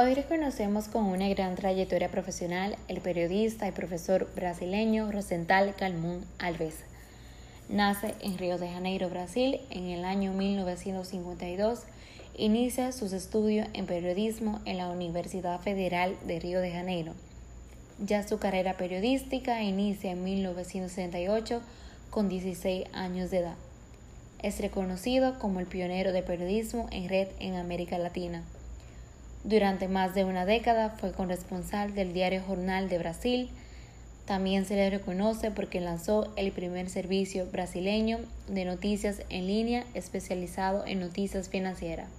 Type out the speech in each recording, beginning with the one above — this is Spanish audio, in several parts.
Hoy reconocemos con una gran trayectoria profesional el periodista y profesor brasileño Rosental Calmún Alves. Nace en Río de Janeiro, Brasil, en el año 1952. Inicia sus estudios en periodismo en la Universidad Federal de Río de Janeiro. Ya su carrera periodística inicia en 1968 con 16 años de edad. Es reconocido como el pionero de periodismo en red en América Latina. Durante más de una década fue corresponsal del diario Jornal de Brasil. También se le reconoce porque lanzó el primer servicio brasileño de noticias en línea especializado en noticias financieras.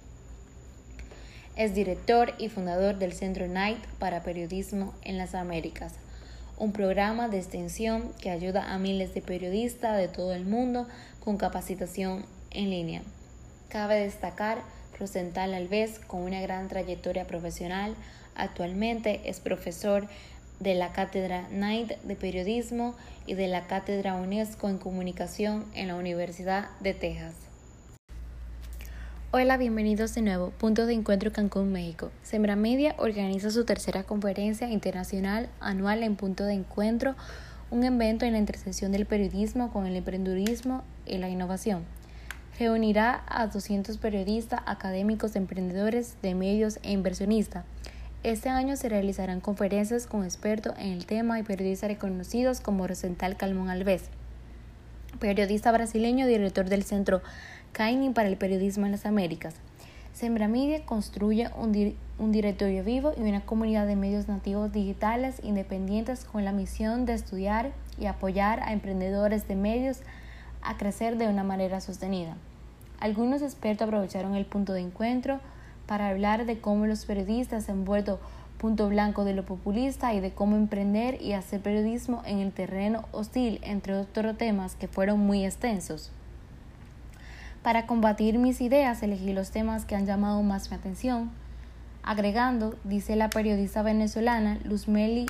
Es director y fundador del Centro Night para Periodismo en las Américas, un programa de extensión que ayuda a miles de periodistas de todo el mundo con capacitación en línea. Cabe destacar Rosenthal Alves, con una gran trayectoria profesional, actualmente es profesor de la Cátedra Knight de Periodismo y de la Cátedra UNESCO en Comunicación en la Universidad de Texas. Hola, bienvenidos de nuevo. Punto de Encuentro Cancún, México. Sembra Media organiza su tercera conferencia internacional anual en Punto de Encuentro, un evento en la intersección del periodismo con el emprendedurismo y la innovación reunirá a 200 periodistas, académicos, emprendedores de medios e inversionistas. Este año se realizarán conferencias con expertos en el tema y periodistas reconocidos como Rosental Calmón Alves, periodista brasileño, director del Centro Caini para el Periodismo en las Américas. Sembra Media construye un, un, directorio vivo y una comunidad de medios nativos digitales independientes con la misión de estudiar y apoyar a emprendedores de medios a crecer de una manera sostenida. Algunos expertos aprovecharon el punto de encuentro para hablar de cómo los periodistas han vuelto punto blanco de lo populista y de cómo emprender y hacer periodismo en el terreno hostil, entre otros temas que fueron muy extensos. Para combatir mis ideas elegí los temas que han llamado más mi atención, agregando, dice la periodista venezolana Luzmeli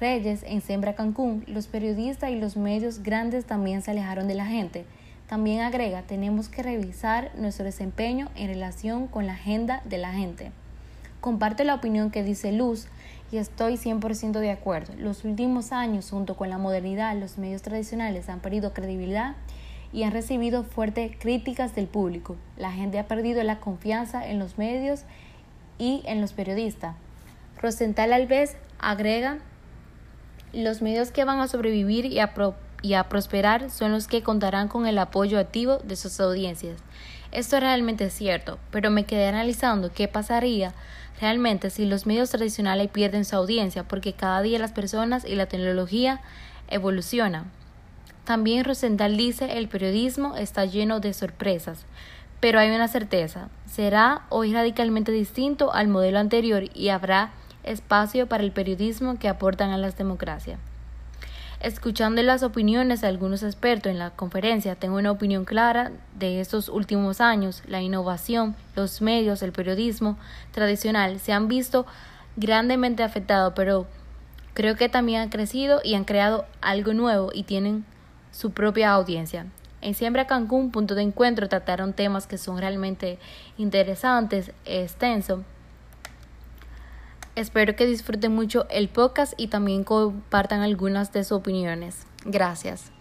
Reyes en Sembra Cancún, los periodistas y los medios grandes también se alejaron de la gente también agrega, tenemos que revisar nuestro desempeño en relación con la agenda de la gente. Comparte la opinión que dice Luz y estoy 100% de acuerdo. Los últimos años, junto con la modernidad, los medios tradicionales han perdido credibilidad y han recibido fuertes críticas del público. La gente ha perdido la confianza en los medios y en los periodistas. Rosenthal Alves agrega, los medios que van a sobrevivir y a y a prosperar son los que contarán con el apoyo activo de sus audiencias. Esto realmente es cierto, pero me quedé analizando qué pasaría realmente si los medios tradicionales pierden su audiencia, porque cada día las personas y la tecnología evolucionan. También Rosenthal dice el periodismo está lleno de sorpresas, pero hay una certeza, será hoy radicalmente distinto al modelo anterior y habrá espacio para el periodismo que aportan a las democracias. Escuchando las opiniones de algunos expertos en la conferencia, tengo una opinión clara de estos últimos años. La innovación, los medios, el periodismo tradicional se han visto grandemente afectados, pero creo que también han crecido y han creado algo nuevo y tienen su propia audiencia. En Siembra Cancún, punto de encuentro, trataron temas que son realmente interesantes, extensos Espero que disfruten mucho el podcast y también compartan algunas de sus opiniones. Gracias.